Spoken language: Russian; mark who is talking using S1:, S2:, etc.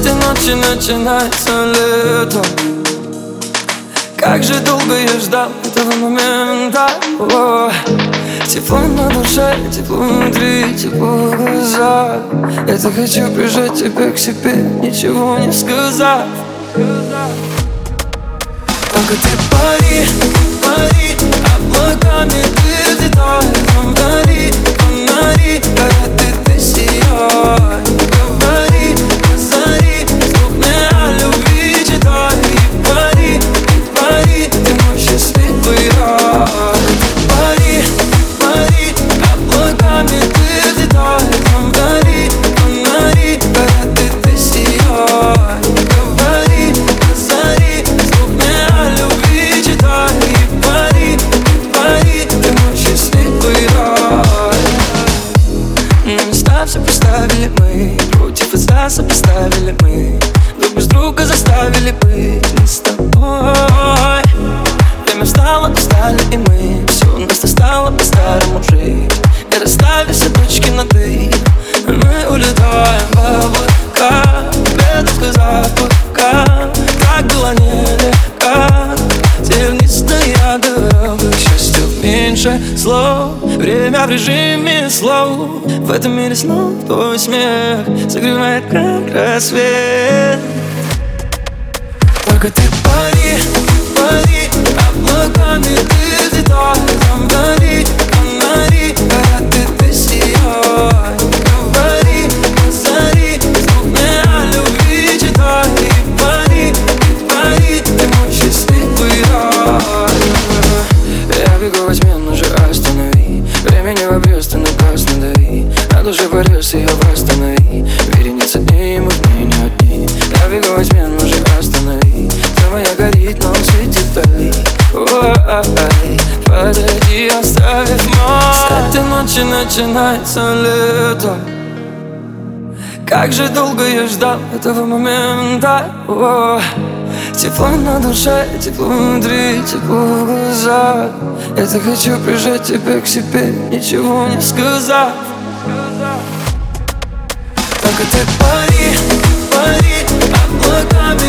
S1: ночи начинается лето Как же долго я ждал этого момента. О, Тепло на душе, тепло внутри, тепло в глазах. Я так хочу прижать тебя к себе, ничего не сказав. Только ты пари, пари, заставили быть с тобой. Время встало, устали и мы Все у нас стало по-старому жить И расставили все точки над «и» Мы улетаем в облака. Без запаха Как было нелегко. Тернистая дорога К счастью меньше слов. Время в режиме слов. В этом мире снов твой смех Согревает как рассвет Только ты пари оставив мой С этой ночи начинается лето. Как же долго я ждал этого момента. О, Тепло на душе, тепло внутри, тепло в глазах. Я так хочу прижать тебя к себе, ничего не сказав. Только ты пари, пари, облаками